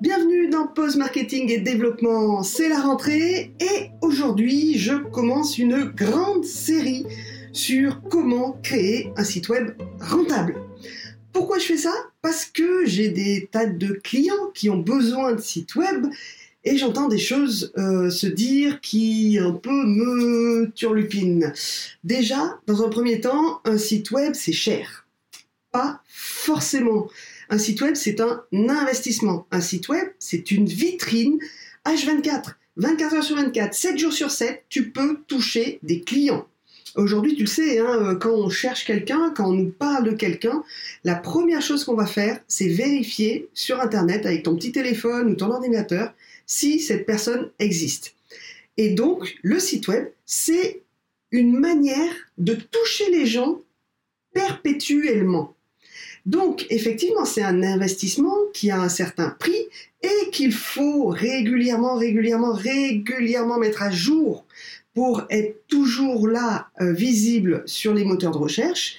Bienvenue dans Pause Marketing et Développement, c'est la rentrée et aujourd'hui je commence une grande série sur comment créer un site web rentable. Pourquoi je fais ça? Parce que j'ai des tas de clients qui ont besoin de sites web et j'entends des choses euh, se dire qui un peu me turlupinent. Déjà, dans un premier temps, un site web c'est cher. Pas forcément. Un site web, c'est un investissement. Un site web, c'est une vitrine H24. 24 heures sur 24, 7 jours sur 7, tu peux toucher des clients. Aujourd'hui, tu le sais, hein, euh, quand on cherche quelqu'un, quand on nous parle de quelqu'un, la première chose qu'on va faire, c'est vérifier sur Internet avec ton petit téléphone ou ton ordinateur si cette personne existe. Et donc, le site web, c'est une manière de toucher les gens perpétuellement. Donc, effectivement, c'est un investissement qui a un certain prix et qu'il faut régulièrement, régulièrement, régulièrement mettre à jour pour être toujours là, euh, visible sur les moteurs de recherche.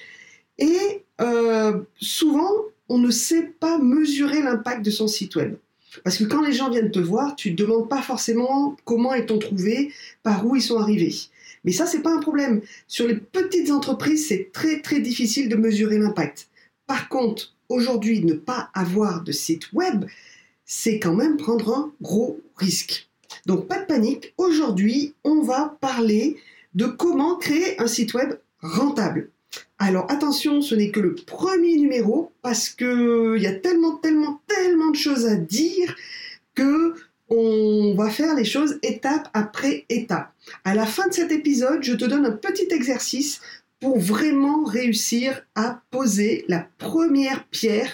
Et euh, souvent, on ne sait pas mesurer l'impact de son site web. Parce que quand les gens viennent te voir, tu ne demandes pas forcément comment est-on trouvé, par où ils sont arrivés. Mais ça, c'est pas un problème. Sur les petites entreprises, c'est très très difficile de mesurer l'impact. Par contre, aujourd'hui, ne pas avoir de site web, c'est quand même prendre un gros risque. Donc pas de panique, aujourd'hui, on va parler de comment créer un site web rentable. Alors attention, ce n'est que le premier numéro parce qu'il y a tellement, tellement, tellement de choses à dire que on va faire les choses étape après étape. À la fin de cet épisode, je te donne un petit exercice pour vraiment réussir à poser la première pierre,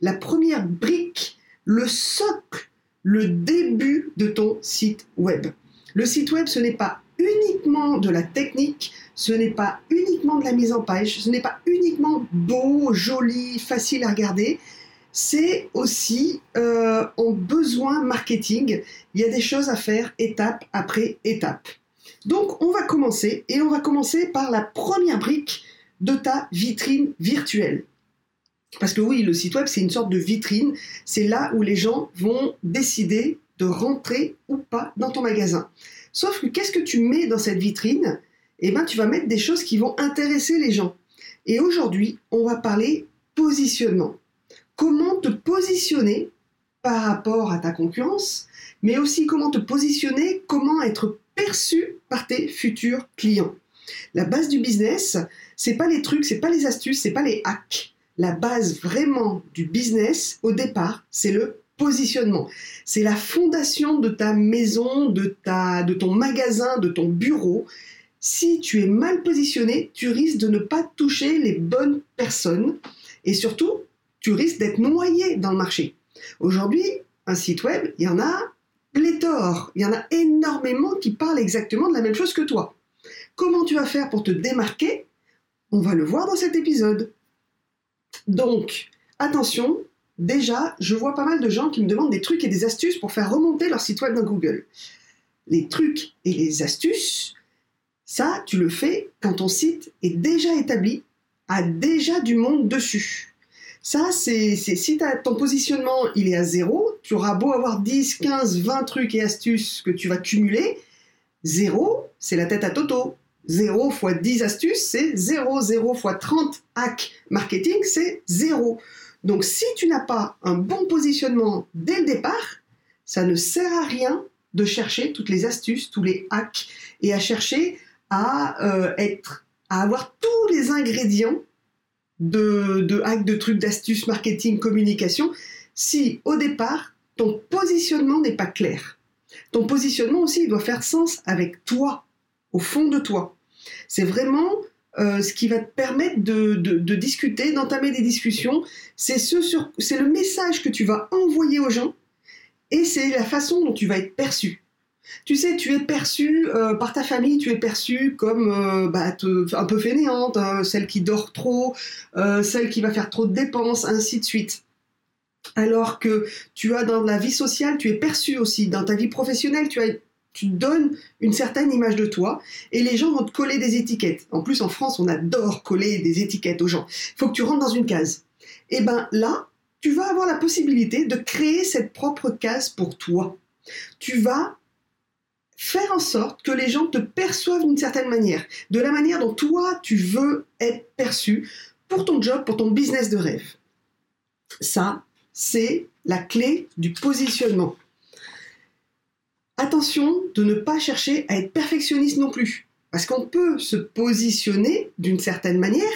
la première brique, le socle, le début de ton site web. Le site web, ce n'est pas uniquement de la technique, ce n'est pas uniquement de la mise en page, ce n'est pas uniquement beau, joli, facile à regarder, c'est aussi euh, en besoin marketing. Il y a des choses à faire étape après étape. Donc on va commencer et on va commencer par la première brique de ta vitrine virtuelle. Parce que oui, le site web, c'est une sorte de vitrine. C'est là où les gens vont décider de rentrer ou pas dans ton magasin. Sauf que qu'est-ce que tu mets dans cette vitrine? Eh bien, tu vas mettre des choses qui vont intéresser les gens. Et aujourd'hui, on va parler positionnement. Comment te positionner par rapport à ta concurrence, mais aussi comment te positionner, comment être perçu par tes futurs clients. La base du business, c'est pas les trucs, c'est pas les astuces, c'est pas les hacks. La base vraiment du business au départ, c'est le positionnement. C'est la fondation de ta maison, de ta de ton magasin, de ton bureau. Si tu es mal positionné, tu risques de ne pas toucher les bonnes personnes et surtout, tu risques d'être noyé dans le marché. Aujourd'hui, un site web, il y en a pléthore. Il y en a énormément qui parlent exactement de la même chose que toi. Comment tu vas faire pour te démarquer? On va le voir dans cet épisode. Donc, attention, déjà, je vois pas mal de gens qui me demandent des trucs et des astuces pour faire remonter leur site web dans Google. Les trucs et les astuces, ça, tu le fais quand ton site est déjà établi, a déjà du monde dessus. Ça, c'est si ton positionnement il est à zéro, tu auras beau avoir 10, 15, 20 trucs et astuces que tu vas cumuler, zéro, c'est la tête à Toto. 0 fois 10 astuces, c'est 0. 0 fois 30 hacks marketing, c'est 0. Donc si tu n'as pas un bon positionnement dès le départ, ça ne sert à rien de chercher toutes les astuces, tous les hacks et à chercher à euh, être, à avoir tous les ingrédients de, de hacks, de trucs, d'astuces, marketing, communication, si au départ, ton positionnement n'est pas clair. Ton positionnement aussi, il doit faire sens avec toi, au fond de toi. C'est vraiment euh, ce qui va te permettre de, discuter, d'entamer des discussions. C'est ce c'est le message que tu vas envoyer aux gens et c'est la façon dont tu vas être perçu. Tu sais, tu es perçue euh, par ta famille, tu es perçue comme euh, bah, un peu fainéante, hein, celle qui dort trop, euh, celle qui va faire trop de dépenses, ainsi de suite. Alors que tu as dans la vie sociale, tu es perçue aussi. Dans ta vie professionnelle, tu, as, tu donnes une certaine image de toi et les gens vont te coller des étiquettes. En plus, en France, on adore coller des étiquettes aux gens. Il faut que tu rentres dans une case. Et ben là, tu vas avoir la possibilité de créer cette propre case pour toi. Tu vas faire en sorte que les gens te perçoivent d'une certaine manière, de la manière dont toi tu veux être perçu pour ton job, pour ton business de rêve. Ça, c'est la clé du positionnement. Attention de ne pas chercher à être perfectionniste non plus, parce qu'on peut se positionner d'une certaine manière,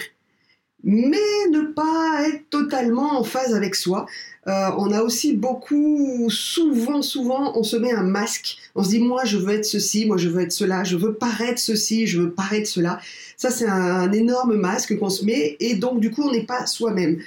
mais ne pas être totalement en phase avec soi. Euh, on a aussi beaucoup, souvent, souvent, on se met un masque. On se dit, moi, je veux être ceci, moi, je veux être cela, je veux paraître ceci, je veux paraître cela. Ça, c'est un, énorme masque qu'on se met, et donc, du coup, on n'est pas soi-même.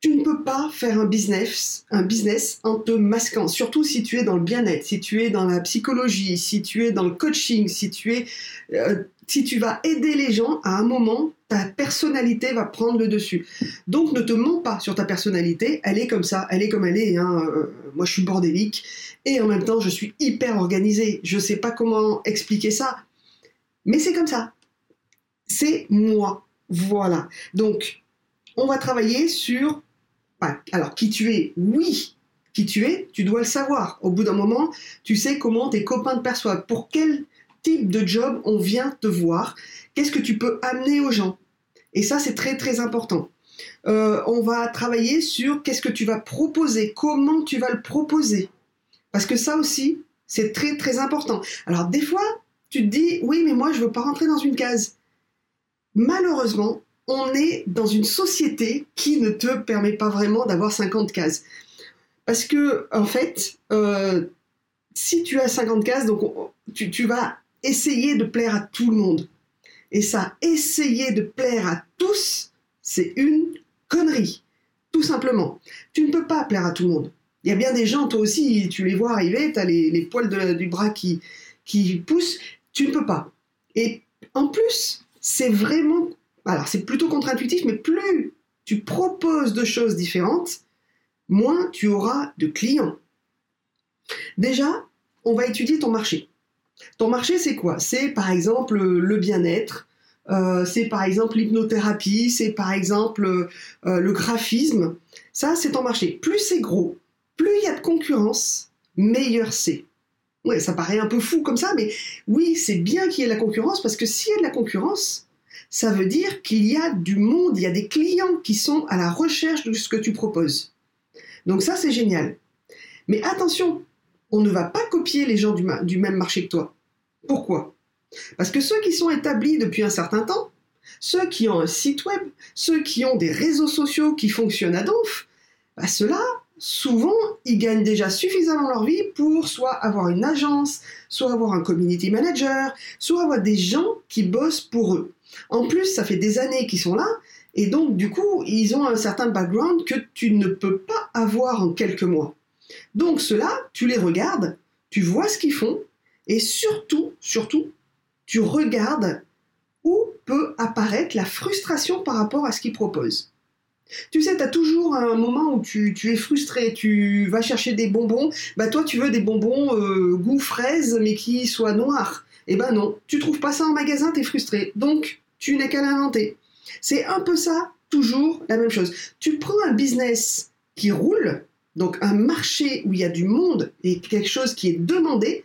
Tu ne peux pas faire un business, un business en te masquant, surtout si tu es dans le bien-être, si tu es dans la psychologie, si tu es dans le coaching, si tu es, euh, si tu vas aider les gens, à un moment, ta personnalité va prendre le dessus. Donc ne te mens pas sur ta personnalité, elle est comme ça, elle est comme elle est. Hein. Euh, moi, je suis bordélique et en même temps, je suis hyper organisée. Je ne sais pas comment expliquer ça, mais c'est comme ça. C'est moi. Voilà. Donc, on va travailler sur alors, qui tu es, oui, qui tu es, tu dois le savoir. Au bout d'un moment, tu sais comment tes copains te perçoivent, pour quel type de job on vient te voir, qu'est-ce que tu peux amener aux gens. Et ça, c'est très très important. Euh, on va travailler sur qu'est-ce que tu vas proposer, comment tu vas le proposer. Parce que ça aussi, c'est très très important. Alors des fois, tu te dis, oui, mais moi, je ne veux pas rentrer dans une case. Malheureusement, on est dans une société qui ne te permet pas vraiment d'avoir 50 cases. Parce que, en fait, euh, si tu as 50 cases, donc tu, vas essayer de plaire à tout le monde. Et ça, essayer de plaire à tous, c'est une connerie. Tout simplement. Tu ne peux pas plaire à tout le monde. Il y a bien des gens, toi aussi, tu les vois arriver, tu as les, poils du bras qui, qui poussent. Tu ne peux pas. Et en plus, c'est vraiment alors c'est plutôt contre-intuitif, mais plus tu proposes de choses différentes, moins tu auras de clients. Déjà, on va étudier ton marché. Ton marché, c'est quoi? C'est par exemple le bien-être, euh, c'est par exemple l'hypnothérapie, c'est par exemple euh, le graphisme. Ça, c'est ton marché. Plus c'est gros, plus il y a de concurrence, meilleur c'est. Ouais, ça paraît un peu fou comme ça, mais oui, c'est bien qu'il y ait de la concurrence parce que s'il y a de la concurrence, ça veut dire qu'il y a du monde, il y a des clients qui sont à la recherche de ce que tu proposes. Donc ça, c'est génial. Mais attention, on ne va pas copier les gens du, même marché que toi. Pourquoi? Parce que ceux qui sont établis depuis un certain temps, ceux qui ont un site web, ceux qui ont des réseaux sociaux qui fonctionnent à donf, bah ceux-là, souvent, ils gagnent déjà suffisamment leur vie pour soit avoir une agence, soit avoir un community manager, soit avoir des gens qui bossent pour eux. En plus, ça fait des années qu'ils sont là, et donc du coup, ils ont un certain background que tu ne peux pas avoir en quelques mois. Donc cela, tu les regardes, tu vois ce qu'ils font, et surtout, surtout, tu regardes où peut apparaître la frustration par rapport à ce qu'ils proposent. Tu sais, tu as toujours un moment où tu, es frustré, tu vas chercher des bonbons, bah toi tu veux des bonbons euh, goût fraise mais qui soient noirs. Eh ben non, tu trouves pas ça en magasin, tu es frustré. Donc, tu n'as qu'à l'inventer. C'est un peu ça, toujours la même chose. Tu prends un business qui roule, donc un marché où il y a du monde et quelque chose qui est demandé,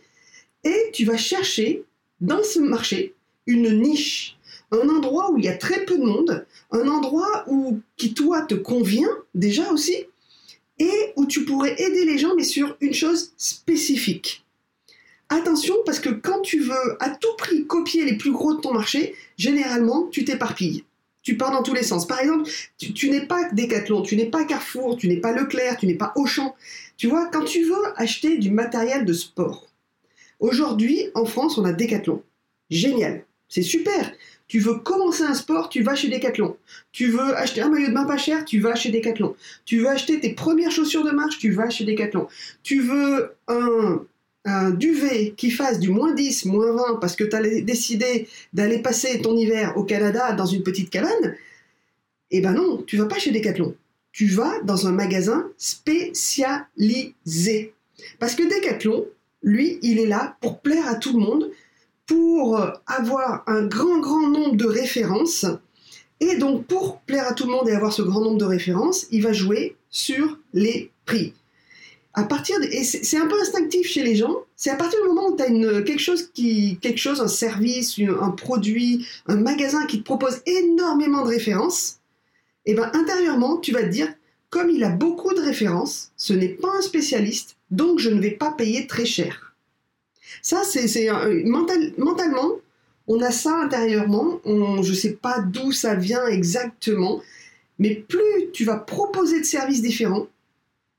et tu vas chercher dans ce marché une niche, un endroit où il y a très peu de monde, un endroit où qui toi te convient déjà aussi, et où tu pourrais aider les gens mais sur une chose spécifique. Attention parce que quand tu veux à tout prix copier les plus gros de ton marché, généralement tu t'éparpilles. Tu pars dans tous les sens. Par exemple, tu, n'es pas Decathlon, tu n'es pas Carrefour, tu n'es pas Leclerc, tu n'es pas Auchan. Tu vois, quand tu veux acheter du matériel de sport, aujourd'hui en France on a Decathlon. Génial, c'est super. Tu veux commencer un sport, tu vas chez Decathlon. Tu veux acheter un maillot de bain pas cher, tu vas chez Decathlon. Tu veux acheter tes premières chaussures de marche, tu vas chez Decathlon. Tu veux un un duvet qui fasse du moins 10, moins 20 parce que tu as décidé d'aller passer ton hiver au Canada dans une petite cabane, eh ben non, tu vas pas chez Decathlon. Tu vas dans un magasin spécialisé. Parce que Decathlon, lui, il est là pour plaire à tout le monde, pour avoir un grand, grand nombre de références Et donc, pour plaire à tout le monde et avoir ce grand nombre de références, il va jouer sur les prix. À partir de, et c'est un peu instinctif chez les gens, c'est à partir du moment où tu as quelque, chose quelque chose, un service, un produit, un magasin qui te propose énormément de références, et eh ben intérieurement, tu vas te dire, comme il a beaucoup de références, ce n'est pas un spécialiste, donc je ne vais pas payer très cher. Ça, c'est mental, mentalement, on a ça intérieurement, je ne sais pas d'où ça vient exactement, mais plus tu vas proposer de services différents,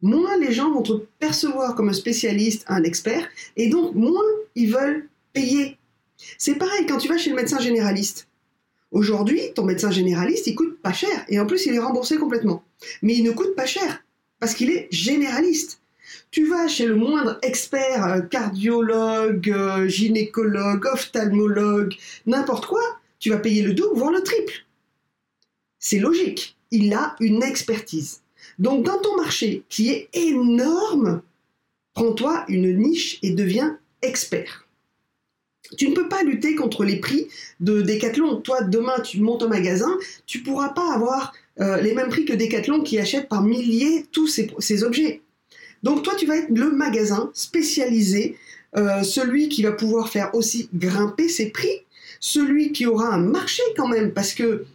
moins les gens vont te percevoir comme un spécialiste, un expert, et donc moins ils veulent payer. C'est pareil quand tu vas chez le médecin généraliste. Aujourd'hui, ton médecin généraliste, il coûte pas cher, et en plus il est remboursé complètement. Mais il ne coûte pas cher, parce qu'il est généraliste. Tu vas chez le moindre expert, euh, cardiologue, euh, gynécologue, ophtalmologue, n'importe quoi, tu vas payer le double, voire le triple. C'est logique. Il a une expertise. Donc dans ton marché, qui est énorme, prends-toi une niche et deviens expert. Tu ne peux pas lutter contre les prix de Decathlon. Toi, demain, tu montes un magasin, tu ne pourras pas avoir euh, les mêmes prix que Decathlon qui achète par milliers tous ces objets. Donc toi, tu vas être le magasin spécialisé, euh, celui qui va pouvoir faire aussi grimper ses prix, celui qui aura un marché quand même, parce que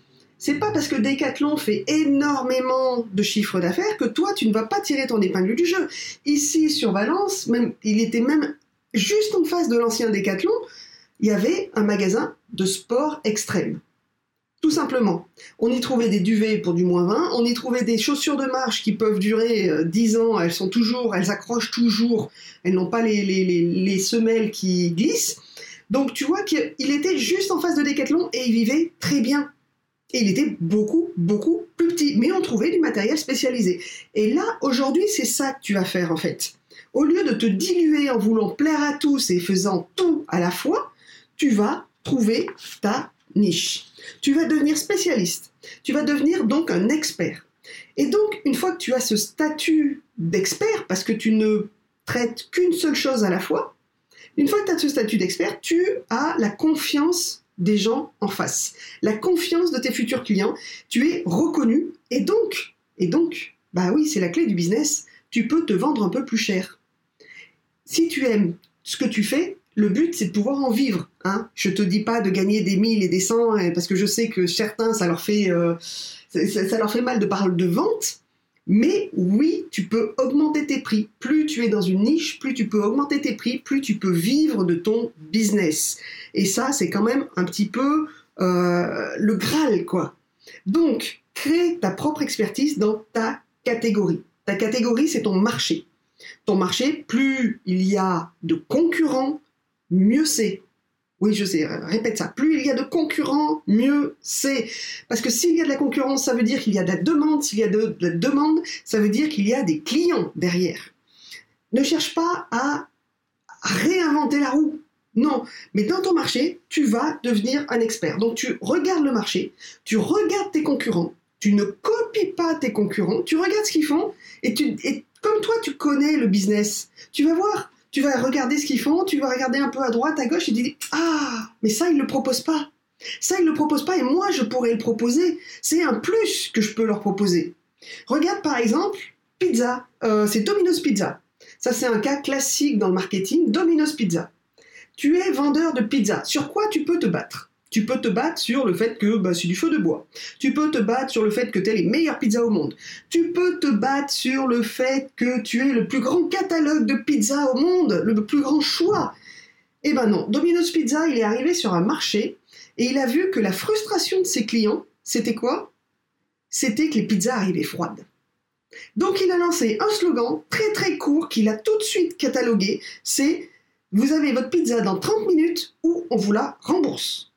c'est pas parce que Decathlon fait énormément de chiffres d'affaires que toi, tu ne vas pas tirer ton épingle du jeu. Ici, sur Valence, même, il était même juste en face de l'ancien Decathlon, il y avait un magasin de sport extrême. Tout simplement. On y trouvait des duvets pour du moins 20, on y trouvait des chaussures de marche qui peuvent durer 10 euh, ans, elles sont toujours, elles accrochent toujours, elles n'ont pas les, les, semelles qui glissent. Donc tu vois qu'il était juste en face de Decathlon et il vivait très bien. Et il était beaucoup, beaucoup plus petit. Mais on trouvait du matériel spécialisé. Et là, aujourd'hui, c'est ça que tu vas faire en fait. Au lieu de te diluer en voulant plaire à tous et faisant tout à la fois, tu vas trouver ta niche. Tu vas devenir spécialiste. Tu vas devenir donc un expert. Et donc, une fois que tu as ce statut d'expert, parce que tu ne traites qu'une seule chose à la fois, une fois que tu as ce statut d'expert, tu as la confiance des gens en face, la confiance de tes futurs clients, tu es reconnu et donc, et donc, bah oui, c'est la clé du business, tu peux te vendre un peu plus cher. Si tu aimes ce que tu fais, le but, c'est de pouvoir en vivre. Hein. Je te dis pas de gagner des mille et des cents, hein, parce que je sais que certains, ça leur fait, euh, ça, leur fait mal de parler de vente. Mais oui, tu peux augmenter tes prix. Plus tu es dans une niche, plus tu peux augmenter tes prix, plus tu peux vivre de ton business. Et ça, c'est quand même un petit peu euh, le Graal, quoi. Donc, crée ta propre expertise dans ta catégorie. Ta catégorie, c'est ton marché. Ton marché, plus il y a de concurrents, mieux c'est. Oui, je sais, répète ça. Plus il y a de concurrents, mieux c'est. Parce que s'il y a de la concurrence, ça veut dire qu'il y a de la demande. S'il y a de, la demande, ça veut dire qu'il y a des clients derrière. Ne cherche pas à réinventer la roue. Non, mais dans ton marché, tu vas devenir un expert. Donc tu regardes le marché, tu regardes tes concurrents, tu ne copies pas tes concurrents, tu regardes ce qu'ils font, et, comme toi tu connais le business, tu vas voir tu vas regarder ce qu'ils font, tu vas regarder un peu à droite, à gauche et tu dis Ah, mais ça, ils ne le proposent pas. Ça, ils ne le proposent pas et moi, je pourrais le proposer. C'est un plus que je peux leur proposer. Regarde par exemple, pizza. Euh, c'est Domino's Pizza. Ça, c'est un cas classique dans le marketing. Domino's Pizza. Tu es vendeur de pizza. Sur quoi tu peux te battre? Tu peux te battre sur le fait que bah, c'est du feu de bois. Tu peux te battre sur le fait que tu es les meilleures pizzas au monde. Tu peux te battre sur le fait que tu es le plus grand catalogue de pizzas au monde, le plus grand choix. Eh ben non, Domino's Pizza, il est arrivé sur un marché et il a vu que la frustration de ses clients, c'était quoi? C'était que les pizzas arrivaient froides. Donc il a lancé un slogan très très court qu'il a tout de suite catalogué, c'est vous avez votre pizza dans 30 minutes ou on vous la rembourse.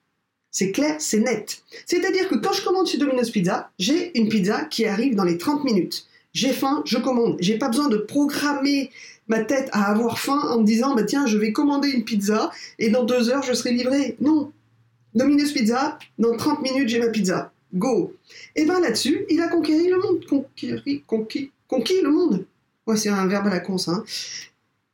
C'est clair, c'est net. C'est-à-dire que quand je commande chez Domino's Pizza, j'ai une pizza qui arrive dans les 30 minutes. J'ai faim, je commande. J'ai pas besoin de programmer ma tête à avoir faim en me disant bah tiens je vais commander une pizza et dans deux heures je serai livré. Non. Domino's Pizza, dans 30 minutes j'ai ma pizza. Go. Et ben là-dessus, il a conquéri le monde. Conquéri, conquis, conquis le monde. Ouais, c'est un verbe à la con ça. Hein.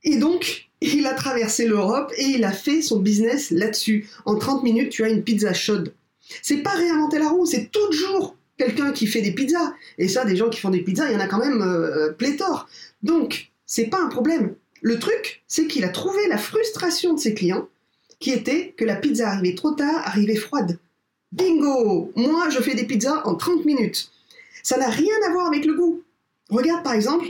Et donc, il a traversé l'Europe et il a fait son business là-dessus. En 30 minutes, tu as une pizza chaude. C'est pas réinventer la roue, c'est toujours quelqu'un qui fait des pizzas. Et ça, des gens qui font des pizzas, il y en a quand même euh, pléthore. Donc, c'est pas un problème. Le truc, c'est qu'il a trouvé la frustration de ses clients, qui était que la pizza arrivait trop tard, arrivait froide. Bingo Moi, je fais des pizzas en 30 minutes. Ça n'a rien à voir avec le goût. Regarde par exemple,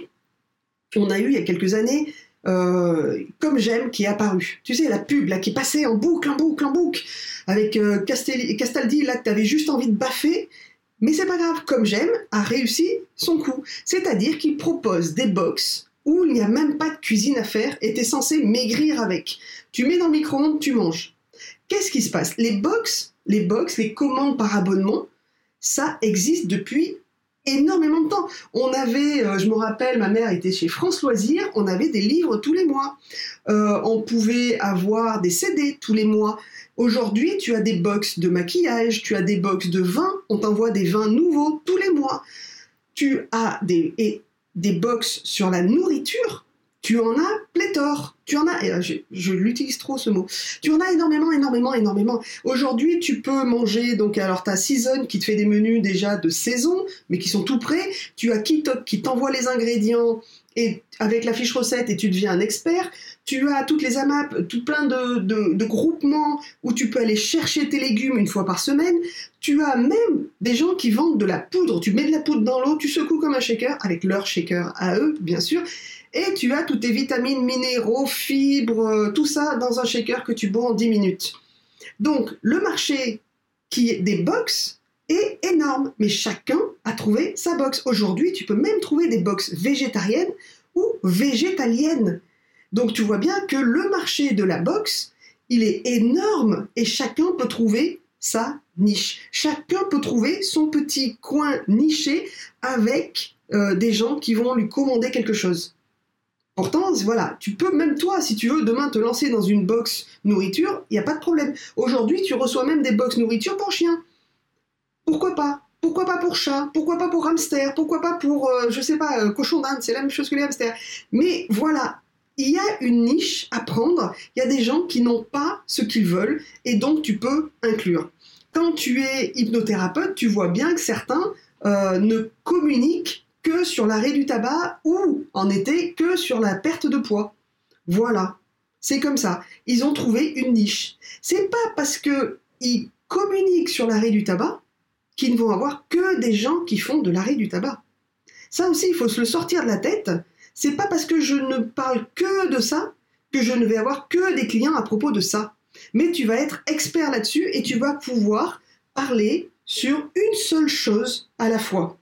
on a eu il y a quelques années euh, Comme j'aime qui est apparu. Tu sais, la pub là, qui passait en boucle, en boucle, en boucle, avec euh, Castaldi, là que tu avais juste envie de baffer. Mais c'est pas grave, Comme j'aime a réussi son coup. C'est-à-dire qu'il propose des box où il n'y a même pas de cuisine à faire et tu es censé maigrir avec. Tu mets dans le micro-ondes, tu manges. Qu'est-ce qui se passe? Les box, les box, les commandes par abonnement, ça existe depuis énormément de temps. On avait, euh, je me rappelle, ma mère était chez France Loisirs, on avait des livres tous les mois. Euh, on pouvait avoir des CD tous les mois. Aujourd'hui, tu as des box de maquillage, tu as des box de vin, on t'envoie des vins nouveaux tous les mois. Tu as des, et des box sur la nourriture tu en as pléthore. Tu en as, euh, je, l'utilise trop ce mot. Tu en as énormément, énormément, énormément. Aujourd'hui, tu peux manger, donc alors tu as Season qui te fait des menus déjà de saison, mais qui sont tout prêts. Tu as Kitok qui t'envoie les ingrédients et avec la fiche recette et tu deviens un expert. Tu as toutes les AMAP, tout plein de, de, groupements où tu peux aller chercher tes légumes une fois par semaine. Tu as même des gens qui vendent de la poudre. Tu mets de la poudre dans l'eau, tu secoues comme un shaker, avec leur shaker à eux, bien sûr. Et tu as toutes tes vitamines, minéraux, fibres, euh, tout ça dans un shaker que tu bois en 10 minutes. Donc, le marché qui est des box est énorme, mais chacun a trouvé sa box. Aujourd'hui, tu peux même trouver des box végétariennes ou végétaliennes. Donc, tu vois bien que le marché de la box, il est énorme et chacun peut trouver sa niche. Chacun peut trouver son petit coin niché avec euh, des gens qui vont lui commander quelque chose. Voilà, tu peux même toi, si tu veux, demain te lancer dans une box nourriture, il n'y a pas de problème. Aujourd'hui, tu reçois même des box nourriture pour chiens. Pourquoi pas? Pourquoi pas pour chat? Pourquoi pas pour hamster? Pourquoi pas pour, je euh, je sais pas, euh, cochon d'Inde C'est la même chose que les hamsters. Mais voilà, il y a une niche à prendre. Il y a des gens qui n'ont pas ce qu'ils veulent et donc tu peux inclure. Quand tu es hypnothérapeute, tu vois bien que certains euh, ne communiquent que sur l'arrêt du tabac ou en été que sur la perte de poids. Voilà, c'est comme ça. Ils ont trouvé une niche. C'est pas parce que ils communiquent sur l'arrêt du tabac qu'ils ne vont avoir que des gens qui font de l'arrêt du tabac. Ça aussi, il faut se le sortir de la tête. C'est pas parce que je ne parle que de ça que je ne vais avoir que des clients à propos de ça. Mais tu vas être expert là-dessus et tu vas pouvoir parler sur une seule chose à la fois.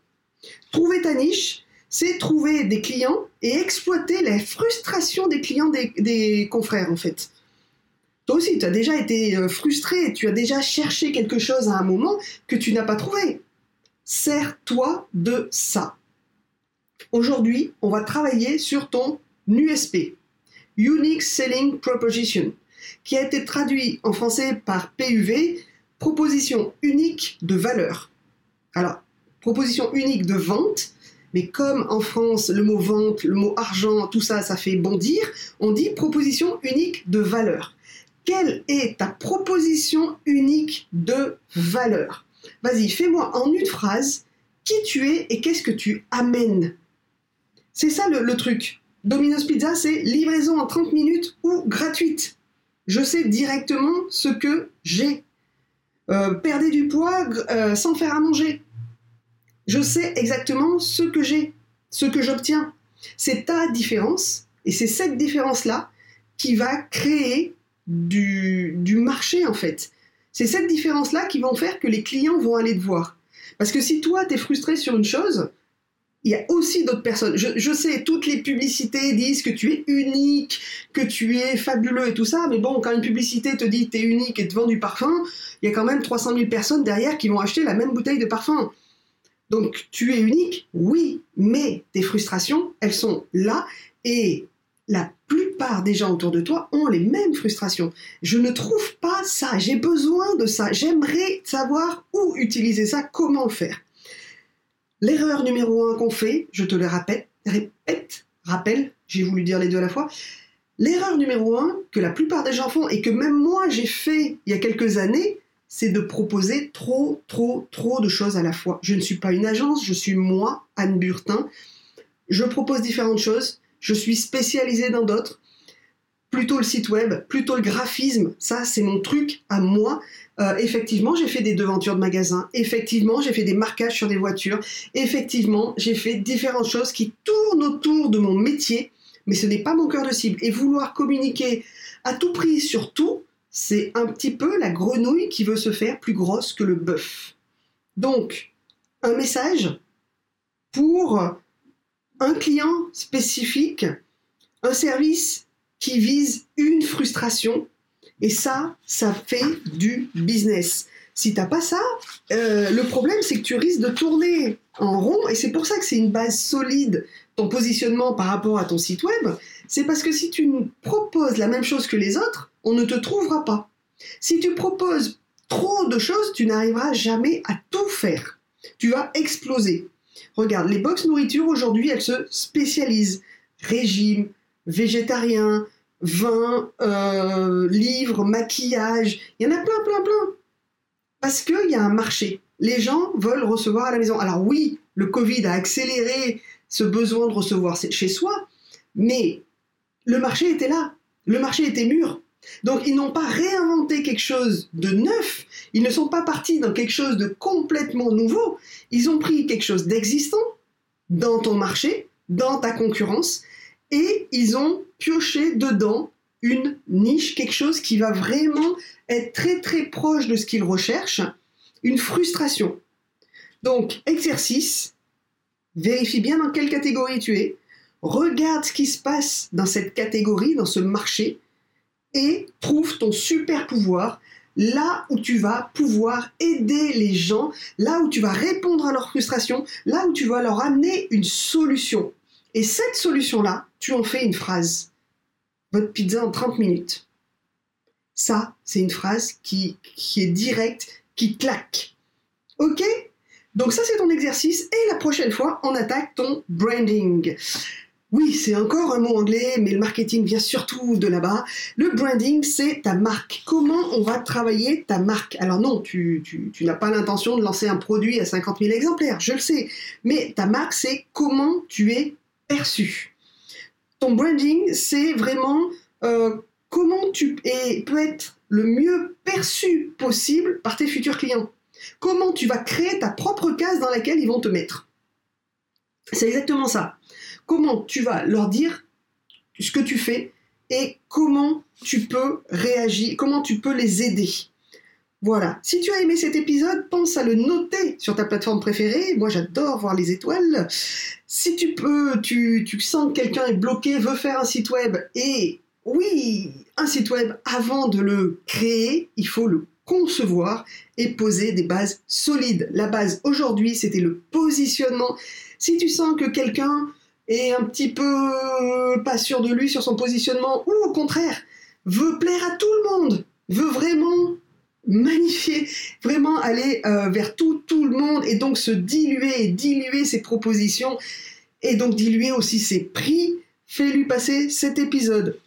Trouver ta niche, c'est trouver des clients et exploiter la frustration des clients des, confrères, en fait. Toi aussi, tu as déjà été euh, frustré, tu as déjà cherché quelque chose à un moment que tu n'as pas trouvé. Sers-toi de ça. Aujourd'hui, on va travailler sur ton USP, Unique Selling Proposition, qui a été traduit en français par PUV, proposition unique de valeur. Alors, proposition unique de vente, mais comme en France, le mot vente, le mot argent, tout ça, ça fait bondir, on dit proposition unique de valeur. Quelle est ta proposition unique de valeur? Vas-y, fais-moi en une phrase qui tu es et qu'est-ce que tu amènes. C'est ça le, truc. Domino's Pizza, c'est livraison en 30 minutes ou gratuite. Je sais directement ce que j'ai. Euh, perdez du poids euh, sans faire à manger je sais exactement ce que j'ai, ce que j'obtiens. C'est ta différence, et c'est cette différence-là qui va créer du, marché, en fait. C'est cette différence-là qui va faire que les clients vont aller te voir. Parce que si toi, tu es frustré sur une chose, il y a aussi d'autres personnes. Je, je, sais, toutes les publicités disent que tu es unique, que tu es fabuleux et tout ça, mais bon, quand une publicité te dit que tu es unique et te vend du parfum, il y a quand même 300 000 personnes derrière qui vont acheter la même bouteille de parfum. Donc tu es unique, oui, mais tes frustrations, elles sont là et la plupart des gens autour de toi ont les mêmes frustrations. Je ne trouve pas ça, j'ai besoin de ça, j'aimerais savoir où utiliser ça, comment faire. L'erreur numéro un qu'on fait, je te le répète, répète, rappelle, j'ai voulu dire les deux à la fois, l'erreur numéro un que la plupart des gens font et que même moi j'ai fait il y a quelques années, c'est de proposer trop, trop, trop de choses à la fois. Je ne suis pas une agence, je suis moi, Anne Burtin. Je propose différentes choses, je suis spécialisée dans d'autres. Plutôt le site web, plutôt le graphisme, ça c'est mon truc à moi. Euh, effectivement, j'ai fait des devantures de magasins. Effectivement, j'ai fait des marquages sur des voitures. Effectivement, j'ai fait différentes choses qui tournent autour de mon métier, mais ce n'est pas mon cœur de cible. Et vouloir communiquer à tout prix sur tout, c'est un petit peu la grenouille qui veut se faire plus grosse que le bœuf. Donc, un message pour un client spécifique, un service qui vise une frustration, et ça, ça fait du business. Si t'as pas ça, euh, le problème c'est que tu risques de tourner en rond, et c'est pour ça que c'est une base solide ton positionnement par rapport à ton site web. C'est parce que si tu proposes la même chose que les autres, on ne te trouvera pas. Si tu proposes trop de choses, tu n'arriveras jamais à tout faire. Tu vas exploser. Regarde, les box nourriture aujourd'hui, elles se spécialisent. Régime, végétarien, vin, euh, livres, maquillage. Il y en a plein, plein, plein. Parce qu'il y a un marché. Les gens veulent recevoir à la maison. Alors oui, le Covid a accéléré ce besoin de recevoir chez soi, mais le marché était là. Le marché était mûr. Donc ils n'ont pas réinventé quelque chose de neuf, ils ne sont pas partis dans quelque chose de complètement nouveau, ils ont pris quelque chose d'existant dans ton marché, dans ta concurrence, et ils ont pioché dedans une niche, quelque chose qui va vraiment être très très proche de ce qu'ils recherchent, une frustration. Donc, exercice, vérifie bien dans quelle catégorie tu es, regarde ce qui se passe dans cette catégorie, dans ce marché, et trouve ton super pouvoir là où tu vas pouvoir aider les gens, là où tu vas répondre à leurs frustrations, là où tu vas leur amener une solution. Et cette solution-là, tu en fais une phrase. Votre pizza en 30 minutes. Ça, c'est une phrase qui, qui est directe, qui claque. Ok? Donc ça, c'est ton exercice. Et la prochaine fois, on attaque ton branding. Oui, c'est encore un mot anglais, mais le marketing vient surtout de là-bas. Le branding, c'est ta marque. Comment on va travailler ta marque? Alors non, tu, n'as pas l'intention de lancer un produit à 50 000 exemplaires, je le sais. Mais ta marque, c'est comment tu es perçu. Ton branding, c'est vraiment euh, comment tu peux être le mieux perçu possible par tes futurs clients. Comment tu vas créer ta propre case dans laquelle ils vont te mettre. C'est exactement ça comment tu vas leur dire ce que tu fais et comment tu peux réagir, comment tu peux les aider. Voilà. Si tu as aimé cet épisode, pense à le noter sur ta plateforme préférée. Moi, j'adore voir les étoiles. Si tu peux, tu, sens que quelqu'un est bloqué, veut faire un site web et oui, un site web, avant de le créer, il faut le concevoir et poser des bases solides. La base aujourd'hui, c'était le positionnement. Si tu sens que quelqu'un est un petit peu euh, pas sûr de lui sur son positionnement, ou au contraire, veut plaire à tout le monde, veut vraiment magnifier, vraiment aller euh, vers tout, tout le monde et donc se diluer, diluer ses propositions et donc diluer aussi ses prix, fais-lui passer cet épisode.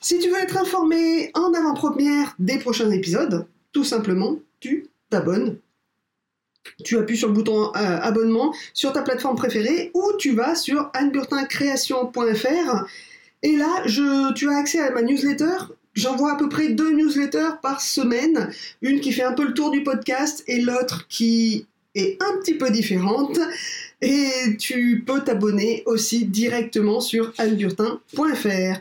Si tu veux être informé en avant-première des prochains épisodes, tout simplement, tu t'abonnes tu appuies sur le bouton euh, abonnement sur ta plateforme préférée ou tu vas sur anneburtincreation.fr et là je, tu as accès à ma newsletter. J'envoie à peu près deux newsletters par semaine, une qui fait un peu le tour du podcast et l'autre qui est un petit peu différente. Et tu peux t'abonner aussi directement sur anneburtin.fr.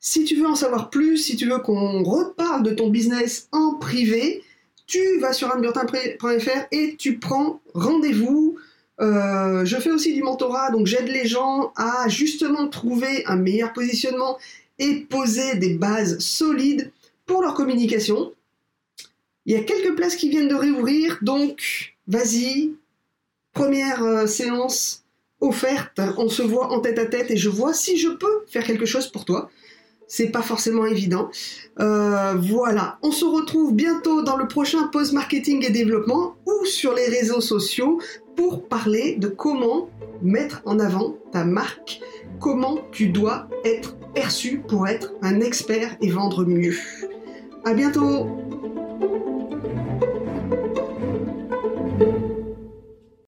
Si tu veux en savoir plus, si tu veux qu'on reparle de ton business en privé, tu vas sur anneburtin.fr et tu prends rendez-vous. Euh, je fais aussi du mentorat, donc j'aide les gens à justement trouver un meilleur positionnement et poser des bases solides pour leur communication. Il y a quelques places qui viennent de réouvrir, donc vas-y, première euh, séance offerte, on se voit en tête à tête et je vois si je peux faire quelque chose pour toi c'est pas forcément évident. Euh, voilà, on se retrouve bientôt dans le prochain Post Marketing et Développement ou sur les réseaux sociaux pour parler de comment mettre en avant ta marque, comment tu dois être perçu pour être un expert et vendre mieux. À bientôt!